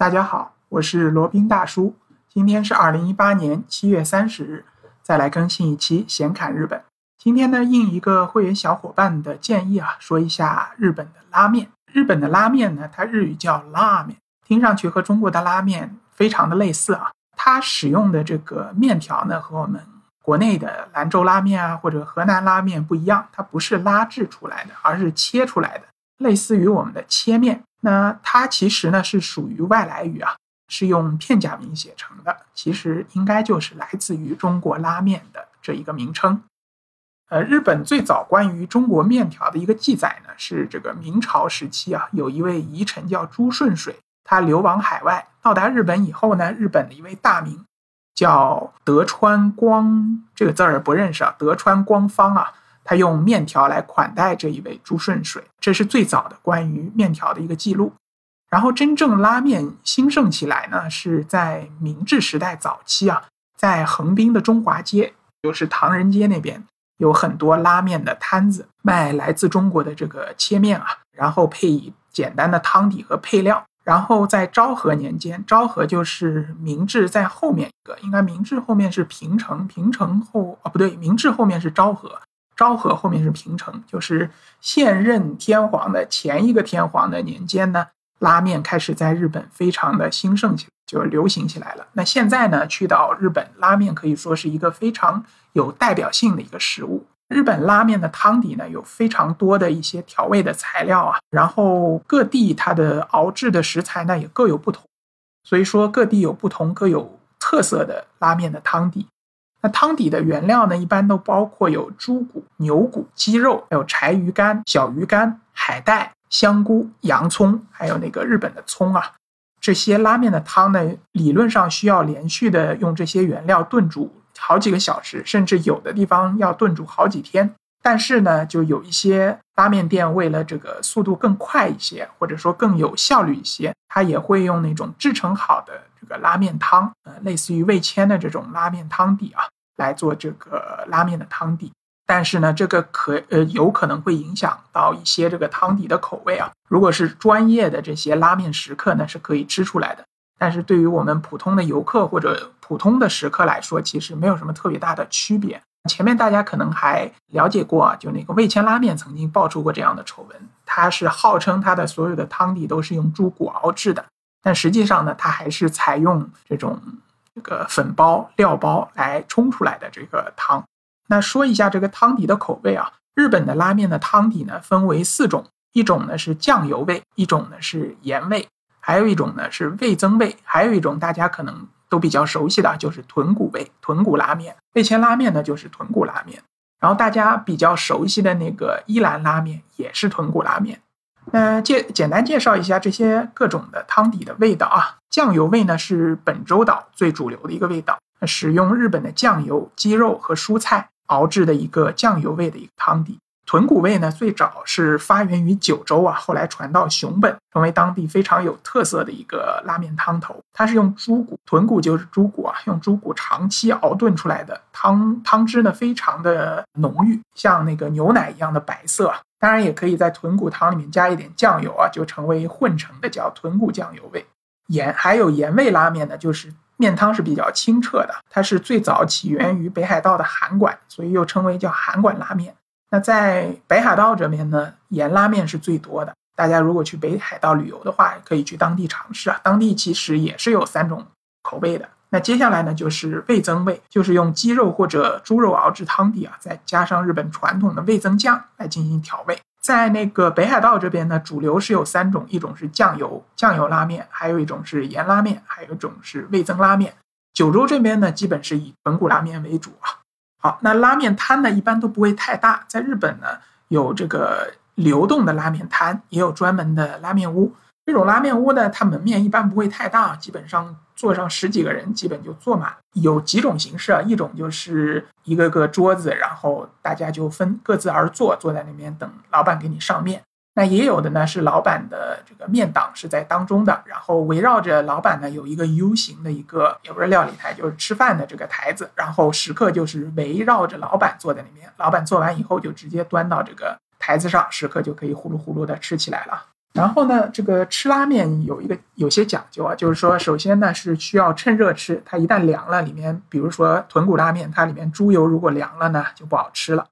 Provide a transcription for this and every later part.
大家好，我是罗宾大叔。今天是二零一八年七月三十日，再来更新一期闲侃日本。今天呢，应一个会员小伙伴的建议啊，说一下日本的拉面。日本的拉面呢，它日语叫拉面，听上去和中国的拉面非常的类似啊。它使用的这个面条呢，和我们国内的兰州拉面啊或者河南拉面不一样，它不是拉制出来的，而是切出来的，类似于我们的切面。那它其实呢是属于外来语啊，是用片假名写成的，其实应该就是来自于中国拉面的这一个名称。呃，日本最早关于中国面条的一个记载呢，是这个明朝时期啊，有一位遗臣叫朱顺水，他流亡海外，到达日本以后呢，日本的一位大名叫德川光，这个字儿不认识啊，德川光方啊。他用面条来款待这一位朱顺水，这是最早的关于面条的一个记录。然后，真正拉面兴盛起来呢，是在明治时代早期啊，在横滨的中华街，就是唐人街那边，有很多拉面的摊子，卖来自中国的这个切面啊，然后配以简单的汤底和配料。然后在昭和年间，昭和就是明治在后面一个，应该明治后面是平成，平成后啊不对，明治后面是昭和。昭和后面是平成，就是现任天皇的前一个天皇的年间呢，拉面开始在日本非常的兴盛起，就流行起来了。那现在呢，去到日本，拉面可以说是一个非常有代表性的一个食物。日本拉面的汤底呢，有非常多的一些调味的材料啊，然后各地它的熬制的食材呢也各有不同，所以说各地有不同各有特色的拉面的汤底。那汤底的原料呢，一般都包括有猪骨、牛骨、鸡肉，还有柴鱼干、小鱼干、海带、香菇、洋葱，还有那个日本的葱啊。这些拉面的汤呢，理论上需要连续的用这些原料炖煮好几个小时，甚至有的地方要炖煮好几天。但是呢，就有一些拉面店为了这个速度更快一些，或者说更有效率一些，它也会用那种制成好的这个拉面汤，呃，类似于味千的这种拉面汤底啊，来做这个拉面的汤底。但是呢，这个可呃有可能会影响到一些这个汤底的口味啊。如果是专业的这些拉面食客呢，是可以吃出来的。但是对于我们普通的游客或者普通的食客来说，其实没有什么特别大的区别。前面大家可能还了解过啊，就那个味千拉面曾经爆出过这样的丑闻，它是号称它的所有的汤底都是用猪骨熬制的，但实际上呢，它还是采用这种这个粉包料包来冲出来的这个汤。那说一下这个汤底的口味啊，日本的拉面的汤底呢分为四种，一种呢是酱油味，一种呢是盐味，还有一种呢是味增味，还有一种大家可能。都比较熟悉的就是豚骨味豚骨拉面，味千拉面呢就是豚骨拉面，然后大家比较熟悉的那个伊兰拉面也是豚骨拉面。那介简单介绍一下这些各种的汤底的味道啊，酱油味呢是本州岛最主流的一个味道，使用日本的酱油、鸡肉和蔬菜熬制的一个酱油味的一个汤底。豚骨味呢，最早是发源于九州啊，后来传到熊本，成为当地非常有特色的一个拉面汤头。它是用猪骨，豚骨就是猪骨啊，用猪骨长期熬炖出来的汤，汤汁呢非常的浓郁，像那个牛奶一样的白色。当然，也可以在豚骨汤里面加一点酱油啊，就成为混成的叫豚骨酱油味。盐还有盐味拉面呢，就是面汤是比较清澈的，它是最早起源于北海道的函馆，所以又称为叫函馆拉面。那在北海道这边呢，盐拉面是最多的。大家如果去北海道旅游的话，可以去当地尝试啊。当地其实也是有三种口味的。那接下来呢，就是味增味，就是用鸡肉或者猪肉熬制汤底啊，再加上日本传统的味增酱来进行调味。在那个北海道这边呢，主流是有三种，一种是酱油酱油拉面，还有一种是盐拉面，还有一种是味增拉面。九州这边呢，基本是以豚骨拉面为主啊。好，那拉面摊呢，一般都不会太大。在日本呢，有这个流动的拉面摊，也有专门的拉面屋。这种拉面屋呢，它门面一般不会太大，基本上坐上十几个人，基本就坐满。有几种形式啊，一种就是一个个桌子，然后大家就分各自而坐，坐在那边等老板给你上面。那也有的呢，是老板的这个面档是在当中的，然后围绕着老板呢有一个 U 型的一个，也不是料理台，就是吃饭的这个台子，然后食客就是围绕着老板坐在里面，老板做完以后就直接端到这个台子上，食客就可以呼噜呼噜的吃起来了。然后呢，这个吃拉面有一个有些讲究啊，就是说，首先呢是需要趁热吃，它一旦凉了，里面比如说豚骨拉面，它里面猪油如果凉了呢，就不好吃了。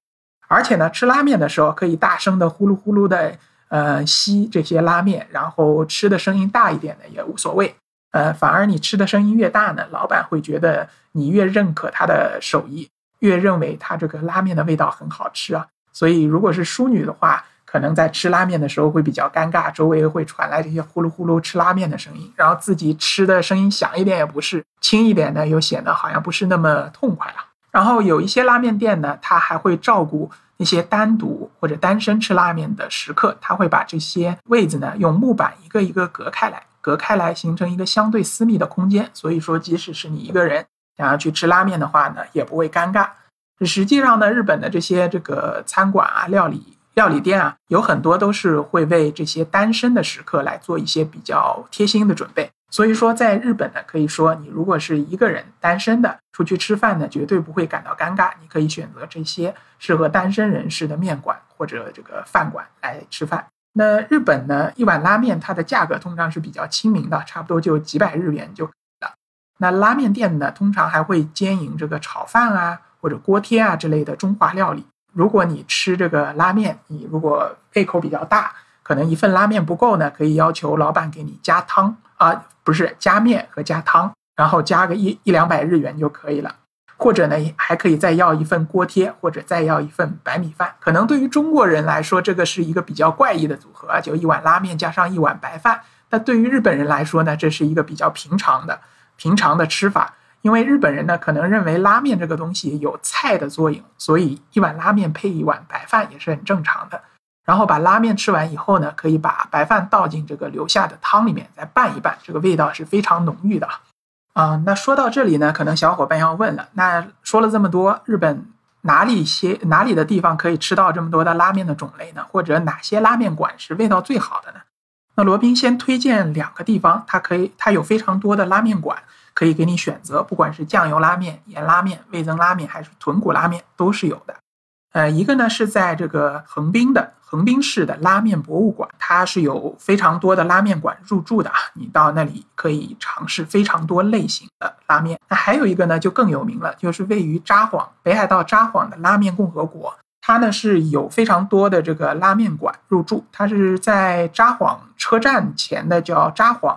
而且呢，吃拉面的时候可以大声的呼噜呼噜的呃吸这些拉面，然后吃的声音大一点的也无所谓。呃，反而你吃的声音越大呢，老板会觉得你越认可他的手艺，越认为他这个拉面的味道很好吃啊。所以如果是淑女的话。可能在吃拉面的时候会比较尴尬，周围会传来这些呼噜呼噜吃拉面的声音，然后自己吃的声音响一点也不是，轻一点呢又显得好像不是那么痛快了。然后有一些拉面店呢，他还会照顾那些单独或者单身吃拉面的食客，他会把这些位子呢用木板一个一个隔开来，隔开来形成一个相对私密的空间。所以说，即使是你一个人想要去吃拉面的话呢，也不会尴尬。实际上呢，日本的这些这个餐馆啊，料理。料理店啊，有很多都是会为这些单身的食客来做一些比较贴心的准备。所以说，在日本呢，可以说你如果是一个人单身的出去吃饭呢，绝对不会感到尴尬。你可以选择这些适合单身人士的面馆或者这个饭馆来吃饭。那日本呢，一碗拉面它的价格通常是比较亲民的，差不多就几百日元就可以了。那拉面店呢，通常还会兼营这个炒饭啊或者锅贴啊之类的中华料理。如果你吃这个拉面，你如果胃口比较大，可能一份拉面不够呢，可以要求老板给你加汤啊，不是加面和加汤，然后加个一一两百日元就可以了。或者呢，还可以再要一份锅贴，或者再要一份白米饭。可能对于中国人来说，这个是一个比较怪异的组合，就一碗拉面加上一碗白饭。但对于日本人来说呢，这是一个比较平常的、平常的吃法。因为日本人呢，可能认为拉面这个东西有菜的作用，所以一碗拉面配一碗白饭也是很正常的。然后把拉面吃完以后呢，可以把白饭倒进这个留下的汤里面，再拌一拌，这个味道是非常浓郁的。啊，那说到这里呢，可能小伙伴要问了，那说了这么多，日本哪里些哪里的地方可以吃到这么多的拉面的种类呢？或者哪些拉面馆是味道最好的呢？那罗宾先推荐两个地方，它可以，它有非常多的拉面馆。可以给你选择，不管是酱油拉面、盐拉面、味增拉面，还是豚骨拉面，都是有的。呃，一个呢是在这个横滨的横滨市的拉面博物馆，它是有非常多的拉面馆入驻的啊。你到那里可以尝试非常多类型的拉面。那还有一个呢就更有名了，就是位于札幌北海道札幌的拉面共和国，它呢是有非常多的这个拉面馆入驻。它是在札幌车站前的叫札幌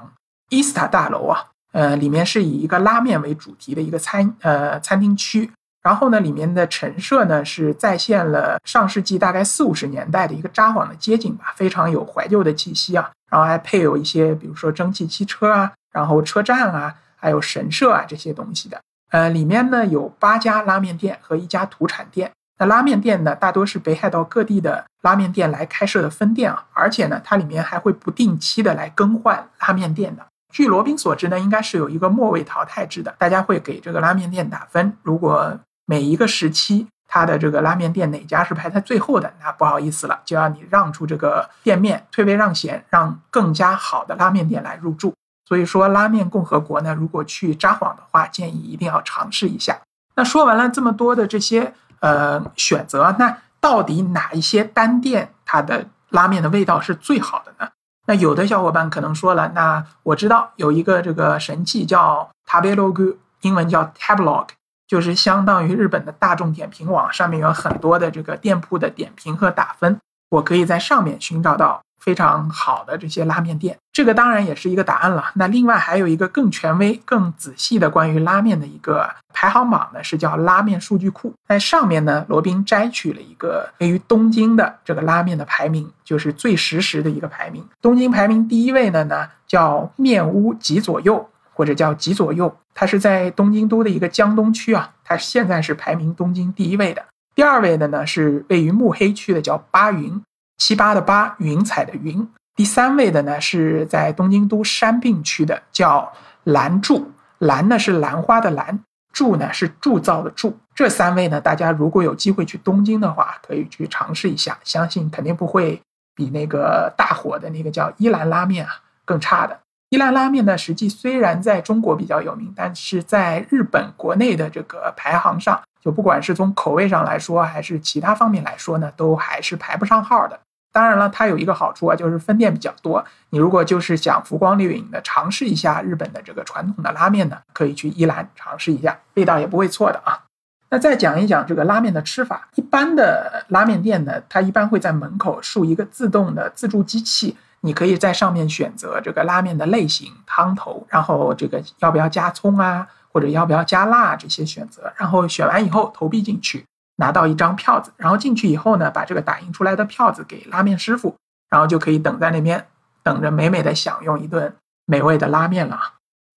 伊斯塔大楼啊。呃，里面是以一个拉面为主题的一个餐呃餐厅区，然后呢，里面的陈设呢是再现了上世纪大概四五十年代的一个札幌的街景吧，非常有怀旧的气息啊。然后还配有一些比如说蒸汽汽车啊，然后车站啊，还有神社啊这些东西的。呃，里面呢有八家拉面店和一家土产店。那拉面店呢，大多是北海道各地的拉面店来开设的分店啊，而且呢，它里面还会不定期的来更换拉面店的。据罗宾所知呢，应该是有一个末位淘汰制的，大家会给这个拉面店打分。如果每一个时期它的这个拉面店哪家是排在最后的，那不好意思了，就要你让出这个店面，退位让贤，让更加好的拉面店来入驻。所以说，拉面共和国呢，如果去札幌的话，建议一定要尝试一下。那说完了这么多的这些呃选择，那到底哪一些单店它的拉面的味道是最好的呢？那有的小伙伴可能说了，那我知道有一个这个神器叫 Tabelog，英文叫 Tablog，就是相当于日本的大众点评网，上面有很多的这个店铺的点评和打分，我可以在上面寻找到。非常好的这些拉面店，这个当然也是一个答案了。那另外还有一个更权威、更仔细的关于拉面的一个排行榜呢，是叫拉面数据库。在上面呢，罗宾摘取了一个位于东京的这个拉面的排名，就是最实时的一个排名。东京排名第一位的呢叫面屋吉左右，或者叫吉左右，它是在东京都的一个江东区啊，它现在是排名东京第一位的。第二位的呢是位于目黑区的叫八云。七八的八，云彩的云。第三位的呢是在东京都山并区的，叫兰柱。兰呢是兰花的兰，柱呢是铸造的铸。这三位呢，大家如果有机会去东京的话，可以去尝试一下，相信肯定不会比那个大火的那个叫伊兰拉面啊更差的。伊兰拉面呢，实际虽然在中国比较有名，但是在日本国内的这个排行上，就不管是从口味上来说，还是其他方面来说呢，都还是排不上号的。当然了，它有一个好处啊，就是分店比较多。你如果就是想浮光掠影的尝试一下日本的这个传统的拉面呢，可以去一兰尝试一下，味道也不会错的啊。那再讲一讲这个拉面的吃法。一般的拉面店呢，它一般会在门口竖一个自动的自助机器，你可以在上面选择这个拉面的类型、汤头，然后这个要不要加葱啊，或者要不要加辣这些选择，然后选完以后投币进去。拿到一张票子，然后进去以后呢，把这个打印出来的票子给拉面师傅，然后就可以等在那边，等着美美的享用一顿美味的拉面了。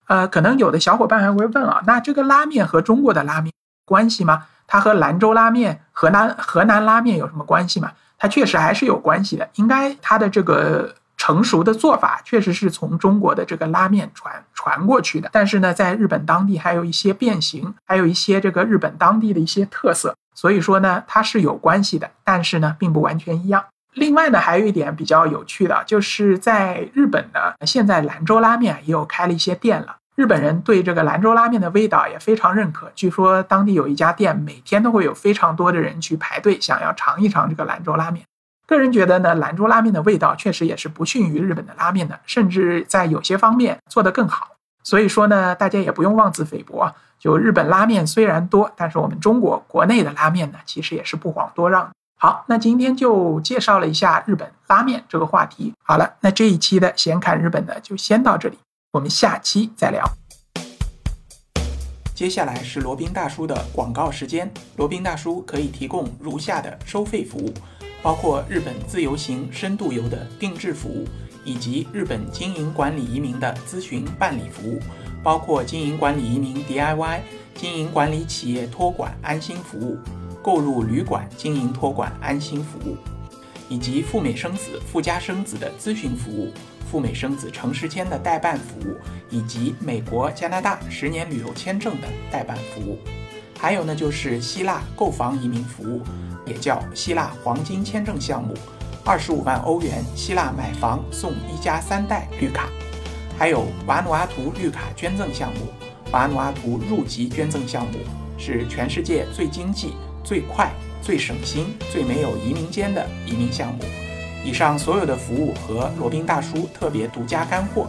呃，可能有的小伙伴还会问啊，那这个拉面和中国的拉面关系吗？它和兰州拉面、河南河南拉面有什么关系吗？它确实还是有关系的，应该它的这个。成熟的做法确实是从中国的这个拉面传传过去的，但是呢，在日本当地还有一些变形，还有一些这个日本当地的一些特色，所以说呢，它是有关系的，但是呢，并不完全一样。另外呢，还有一点比较有趣的，就是在日本呢，现在兰州拉面也有开了一些店了，日本人对这个兰州拉面的味道也非常认可。据说当地有一家店，每天都会有非常多的人去排队，想要尝一尝这个兰州拉面。个人觉得呢，兰州拉面的味道确实也是不逊于日本的拉面的，甚至在有些方面做得更好。所以说呢，大家也不用妄自菲薄。就日本拉面虽然多，但是我们中国国内的拉面呢，其实也是不遑多让。好，那今天就介绍了一下日本拉面这个话题。好了，那这一期的闲侃日本呢，就先到这里，我们下期再聊。接下来是罗宾大叔的广告时间，罗宾大叔可以提供如下的收费服务。包括日本自由行、深度游的定制服务，以及日本经营管理移民的咨询办理服务，包括经营管理移民 DIY、经营管理企业托管安心服务、购入旅馆经营托管安心服务，以及赴美生子、赴加生子的咨询服务、赴美生子城市签的代办服务，以及美国、加拿大十年旅游签证的代办服务。还有呢，就是希腊购房移民服务。也叫希腊黄金签证项目，二十五万欧元，希腊买房送一家三代绿卡，还有瓦努阿图绿卡捐赠项目，瓦努阿图入籍捐赠项目是全世界最经济、最快、最省心、最没有移民间的移民项目。以上所有的服务和罗宾大叔特别独家干货，